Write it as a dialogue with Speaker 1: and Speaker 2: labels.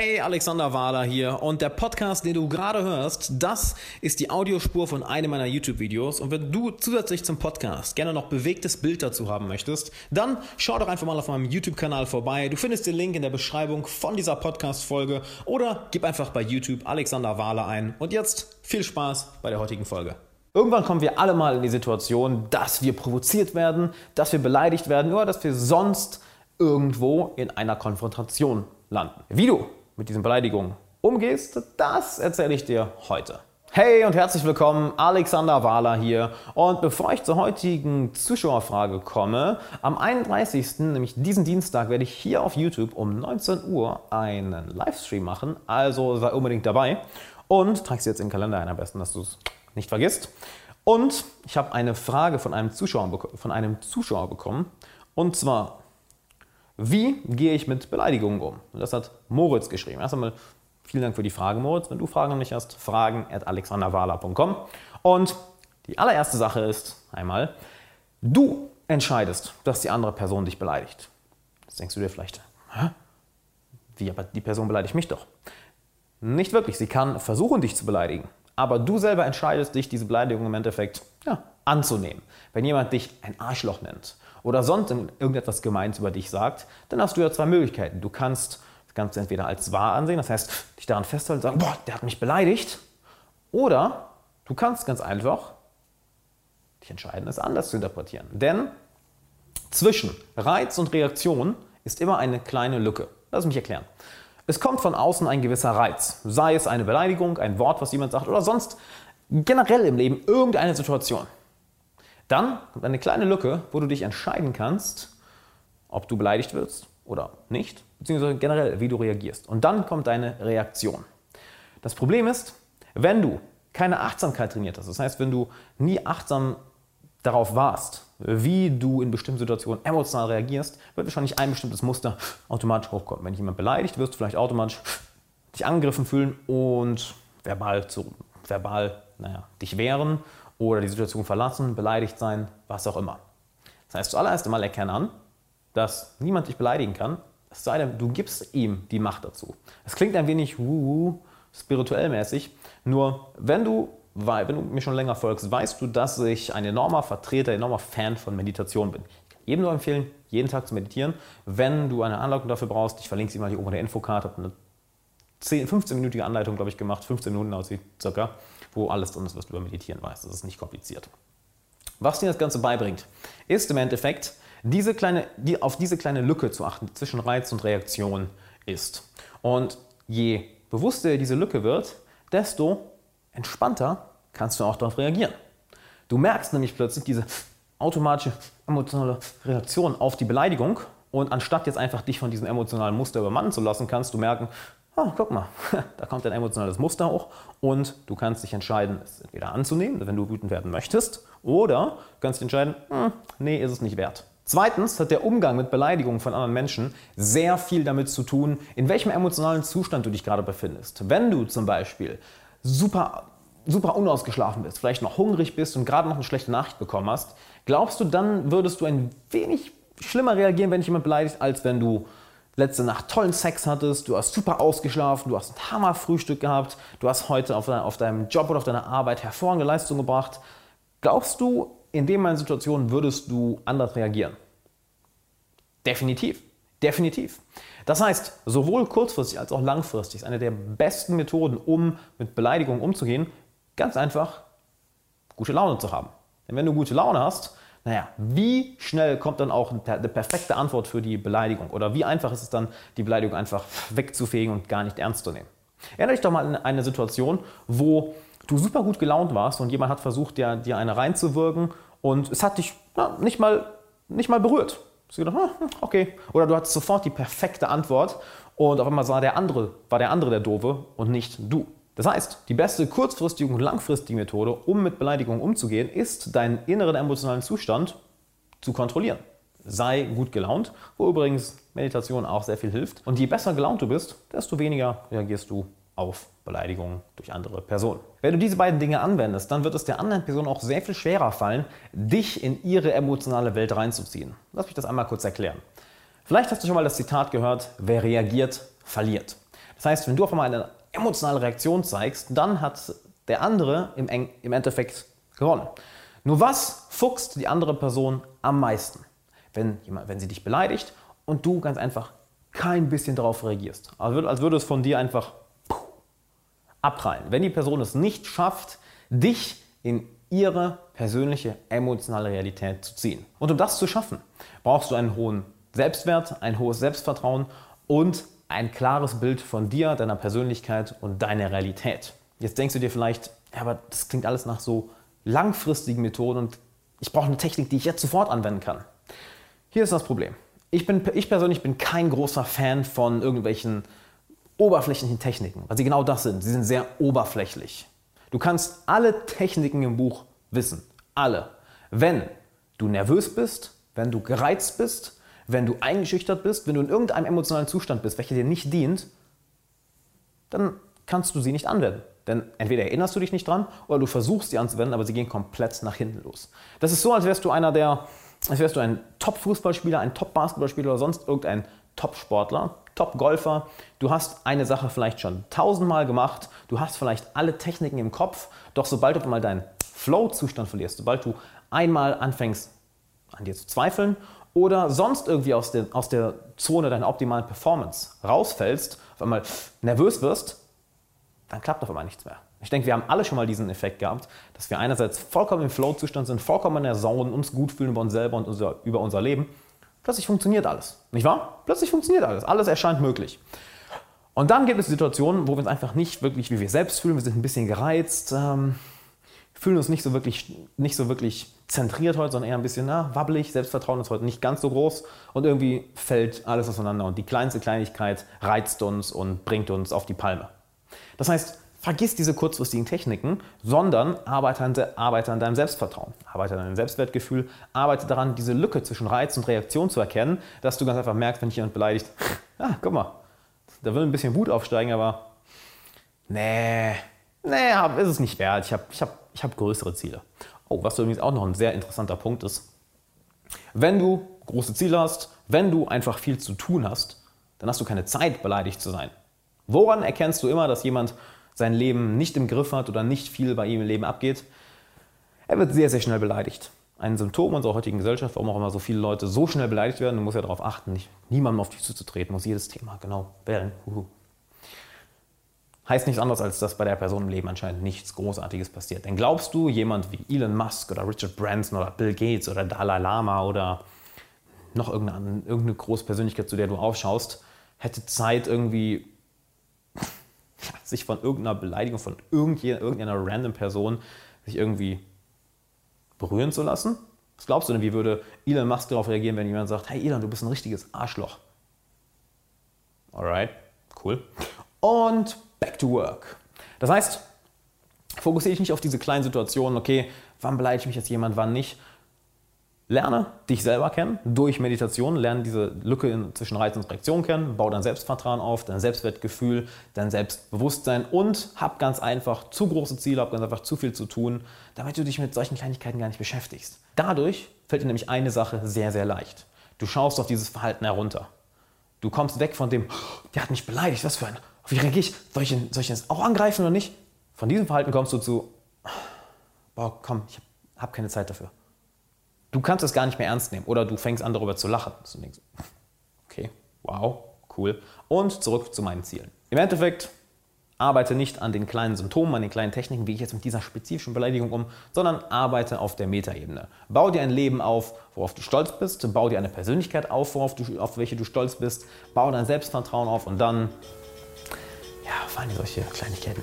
Speaker 1: Hey, Alexander Wahler hier und der Podcast, den du gerade hörst, das ist die Audiospur von einem meiner YouTube-Videos und wenn du zusätzlich zum Podcast gerne noch bewegtes Bild dazu haben möchtest, dann schau doch einfach mal auf meinem YouTube-Kanal vorbei. Du findest den Link in der Beschreibung von dieser Podcast-Folge oder gib einfach bei YouTube Alexander Wahler ein und jetzt viel Spaß bei der heutigen Folge. Irgendwann kommen wir alle mal in die Situation, dass wir provoziert werden, dass wir beleidigt werden oder dass wir sonst irgendwo in einer Konfrontation landen. Wie du mit diesen Beleidigungen umgehst, das erzähle ich dir heute. Hey und herzlich willkommen, Alexander Wahler hier. Und bevor ich zur heutigen Zuschauerfrage komme, am 31., nämlich diesen Dienstag, werde ich hier auf YouTube um 19 Uhr einen Livestream machen. Also sei unbedingt dabei und trag es jetzt in den Kalender ein, am besten, dass du es nicht vergisst. Und ich habe eine Frage von einem Zuschauer, von einem Zuschauer bekommen. Und zwar, wie gehe ich mit Beleidigungen um? Und das hat Moritz geschrieben. Erst einmal vielen Dank für die Frage, Moritz. Wenn du Fragen an mich hast, fragen at alexanderwala.com. Und die allererste Sache ist einmal, du entscheidest, dass die andere Person dich beleidigt. Jetzt denkst du dir vielleicht, Hä? wie, aber die Person beleidigt mich doch. Nicht wirklich. Sie kann versuchen, dich zu beleidigen. Aber du selber entscheidest dich, diese Beleidigung im Endeffekt ja, anzunehmen. Wenn jemand dich ein Arschloch nennt oder sonst irgendetwas Gemeins über dich sagt, dann hast du ja zwei Möglichkeiten. Du kannst das Ganze entweder als wahr ansehen, das heißt, dich daran festhalten und sagen, boah, der hat mich beleidigt. Oder du kannst ganz einfach dich entscheiden, es anders zu interpretieren. Denn zwischen Reiz und Reaktion ist immer eine kleine Lücke. Lass mich erklären. Es kommt von außen ein gewisser Reiz, sei es eine Beleidigung, ein Wort, was jemand sagt oder sonst generell im Leben irgendeine Situation. Dann kommt eine kleine Lücke, wo du dich entscheiden kannst, ob du beleidigt wirst oder nicht, beziehungsweise generell, wie du reagierst. Und dann kommt deine Reaktion. Das Problem ist, wenn du keine Achtsamkeit trainiert hast, das heißt, wenn du nie achtsam darauf warst, wie du in bestimmten Situationen emotional reagierst, wird wahrscheinlich ein bestimmtes Muster automatisch hochkommen. Wenn dich jemand beleidigt, wirst du vielleicht automatisch dich angegriffen fühlen und verbal, zu, verbal naja, dich wehren oder die Situation verlassen, beleidigt sein, was auch immer. Das heißt, zuallererst einmal erkennen an, dass niemand dich beleidigen kann, es sei denn, du gibst ihm die Macht dazu. Es klingt ein wenig wuhu, spirituell mäßig, nur wenn du, wenn du mir schon länger folgst, weißt du, dass ich ein enormer Vertreter, enormer Fan von Meditation bin. Ich kann jedem nur empfehlen, jeden Tag zu meditieren. Wenn du eine Anleitung dafür brauchst, ich verlinke sie mal hier oben in der Infokarte, eine 15-minütige Anleitung, glaube ich, gemacht, 15 Minuten aussieht, circa wo alles drin ist, was du über Meditieren weißt. Das ist nicht kompliziert. Was dir das Ganze beibringt, ist im Endeffekt, diese kleine, die, auf diese kleine Lücke zu achten, die zwischen Reiz und Reaktion ist. Und je bewusster diese Lücke wird, desto entspannter kannst du auch darauf reagieren. Du merkst nämlich plötzlich diese automatische emotionale Reaktion auf die Beleidigung und anstatt jetzt einfach dich von diesem emotionalen Muster übermannen zu lassen, kannst du merken, oh, guck mal, da kommt ein emotionales Muster hoch und du kannst dich entscheiden, es entweder anzunehmen, wenn du wütend werden möchtest, oder du kannst dich entscheiden, hm, nee, ist es nicht wert. Zweitens hat der Umgang mit Beleidigungen von anderen Menschen sehr viel damit zu tun, in welchem emotionalen Zustand du dich gerade befindest. Wenn du zum Beispiel super, super unausgeschlafen bist, vielleicht noch hungrig bist und gerade noch eine schlechte Nachricht bekommen hast, glaubst du, dann würdest du ein wenig schlimmer reagieren, wenn dich jemand beleidigt, als wenn du letzte Nacht tollen Sex hattest, du hast super ausgeschlafen, du hast ein Hammerfrühstück gehabt, du hast heute auf, dein, auf deinem Job oder auf deiner Arbeit hervorragende Leistung gebracht. Glaubst du, in dem meinen Situationen würdest du anders reagieren? Definitiv. Definitiv. Das heißt, sowohl kurzfristig als auch langfristig ist eine der besten Methoden, um mit Beleidigungen umzugehen, ganz einfach gute Laune zu haben. Denn wenn du gute Laune hast, naja, wie schnell kommt dann auch eine perfekte Antwort für die Beleidigung? Oder wie einfach ist es dann, die Beleidigung einfach wegzufegen und gar nicht ernst zu nehmen? Erinnere dich doch mal an eine Situation, wo du super gut gelaunt warst und jemand hat versucht, dir, dir eine reinzuwirken und es hat dich na, nicht, mal, nicht mal berührt. Du hast gedacht, hm, okay. Oder du hattest sofort die perfekte Antwort und auf einmal war der andere, war der andere der Doofe und nicht du. Das heißt, die beste kurzfristige und langfristige Methode, um mit Beleidigungen umzugehen, ist, deinen inneren emotionalen Zustand zu kontrollieren. Sei gut gelaunt, wo übrigens Meditation auch sehr viel hilft. Und je besser gelaunt du bist, desto weniger reagierst du auf Beleidigungen durch andere Personen. Wenn du diese beiden Dinge anwendest, dann wird es der anderen Person auch sehr viel schwerer fallen, dich in ihre emotionale Welt reinzuziehen. Lass mich das einmal kurz erklären. Vielleicht hast du schon mal das Zitat gehört, wer reagiert, verliert. Das heißt, wenn du auf einmal eine emotionale Reaktion zeigst, dann hat der andere im, im Endeffekt gewonnen. Nur was fuchst die andere Person am meisten? Wenn, jemand, wenn sie dich beleidigt und du ganz einfach kein bisschen darauf reagierst. Also als würde es von dir einfach abprallen. Wenn die Person es nicht schafft, dich in ihre persönliche emotionale Realität zu ziehen. Und um das zu schaffen, brauchst du einen hohen Selbstwert, ein hohes Selbstvertrauen und ein klares Bild von dir, deiner Persönlichkeit und deiner Realität. Jetzt denkst du dir vielleicht, ja, aber das klingt alles nach so langfristigen Methoden und ich brauche eine Technik, die ich jetzt sofort anwenden kann. Hier ist das Problem. Ich, bin, ich persönlich bin kein großer Fan von irgendwelchen oberflächlichen Techniken, weil sie genau das sind. Sie sind sehr oberflächlich. Du kannst alle Techniken im Buch wissen. Alle. Wenn du nervös bist, wenn du gereizt bist, wenn du eingeschüchtert bist, wenn du in irgendeinem emotionalen Zustand bist, welcher dir nicht dient, dann kannst du sie nicht anwenden. Denn entweder erinnerst du dich nicht dran oder du versuchst sie anzuwenden, aber sie gehen komplett nach hinten los. Das ist so, als wärst du einer der, als wärst du ein Top-Fußballspieler, ein Top-Basketballspieler oder sonst irgendein Top-Sportler, Top-Golfer. Du hast eine Sache vielleicht schon tausendmal gemacht, du hast vielleicht alle Techniken im Kopf, doch sobald du mal deinen Flow-Zustand verlierst, sobald du einmal anfängst an dir zu zweifeln oder sonst irgendwie aus der, aus der Zone deiner optimalen Performance rausfällst, auf einmal nervös wirst, dann klappt auf einmal nichts mehr. Ich denke, wir haben alle schon mal diesen Effekt gehabt, dass wir einerseits vollkommen im Flow-Zustand sind, vollkommen in der Zone, uns gut fühlen über uns selber und unser, über unser Leben. Plötzlich funktioniert alles. Nicht wahr? Plötzlich funktioniert alles. Alles erscheint möglich. Und dann gibt es Situationen, wo wir uns einfach nicht wirklich wie wir selbst fühlen. Wir sind ein bisschen gereizt, ähm, fühlen uns nicht so, wirklich, nicht so wirklich zentriert heute, sondern eher ein bisschen na, wabbelig. Selbstvertrauen ist heute nicht ganz so groß. Und irgendwie fällt alles auseinander. Und die kleinste Kleinigkeit reizt uns und bringt uns auf die Palme. Das heißt, vergiss diese kurzfristigen Techniken, sondern arbeite an, arbeite an deinem Selbstvertrauen, arbeite an deinem Selbstwertgefühl, arbeite daran, diese Lücke zwischen Reiz und Reaktion zu erkennen, dass du ganz einfach merkst, wenn dich jemand beleidigt, ah, guck mal, da will ein bisschen Wut aufsteigen, aber nee, nee, ist es nicht wert. Ich habe ich hab, ich hab größere Ziele. Oh, was übrigens auch noch ein sehr interessanter Punkt ist, wenn du große Ziele hast, wenn du einfach viel zu tun hast, dann hast du keine Zeit, beleidigt zu sein. Woran erkennst du immer, dass jemand sein Leben nicht im Griff hat oder nicht viel bei ihm im Leben abgeht? Er wird sehr, sehr schnell beleidigt. Ein Symptom unserer heutigen Gesellschaft, warum auch immer so viele Leute so schnell beleidigt werden, du musst ja darauf achten, nicht, niemandem auf die Füße zu treten, muss jedes Thema genau wählen. Uhu. Heißt nichts anderes, als dass bei der Person im Leben anscheinend nichts Großartiges passiert. Denn glaubst du, jemand wie Elon Musk oder Richard Branson oder Bill Gates oder Dalai Lama oder noch irgendeine, irgendeine große Persönlichkeit, zu der du aufschaust, hätte Zeit, irgendwie sich von irgendeiner Beleidigung von irgendeiner random Person sich irgendwie berühren zu lassen? Was glaubst du denn, wie würde Elon Musk darauf reagieren, wenn jemand sagt, hey Elon, du bist ein richtiges Arschloch? Alright, cool. Und back to work. Das heißt, fokussiere dich nicht auf diese kleinen Situationen, okay, wann beleidigt mich jetzt jemand, wann nicht, Lerne dich selber kennen durch Meditation, lerne diese Lücke zwischen Reiz und Reaktion kennen, baue dein Selbstvertrauen auf, dein Selbstwertgefühl, dein Selbstbewusstsein und hab ganz einfach zu große Ziele, hab ganz einfach zu viel zu tun, damit du dich mit solchen Kleinigkeiten gar nicht beschäftigst. Dadurch fällt dir nämlich eine Sache sehr, sehr leicht. Du schaust auf dieses Verhalten herunter. Du kommst weg von dem, der hat mich beleidigt, was für ein, wie reagiere ich? Soll ich, ihn, soll ich ihn auch angreifen oder nicht? Von diesem Verhalten kommst du zu, boah, komm, ich habe keine Zeit dafür du kannst es gar nicht mehr ernst nehmen oder du fängst an darüber zu lachen. Du okay, wow, cool. Und zurück zu meinen Zielen. Im Endeffekt arbeite nicht an den kleinen Symptomen, an den kleinen Techniken, wie ich jetzt mit dieser spezifischen Beleidigung um, sondern arbeite auf der Metaebene. Bau dir ein Leben auf, worauf du stolz bist, bau dir eine Persönlichkeit auf, worauf du, auf welche du stolz bist, bau dein Selbstvertrauen auf und dann ja, fallen solche Kleinigkeiten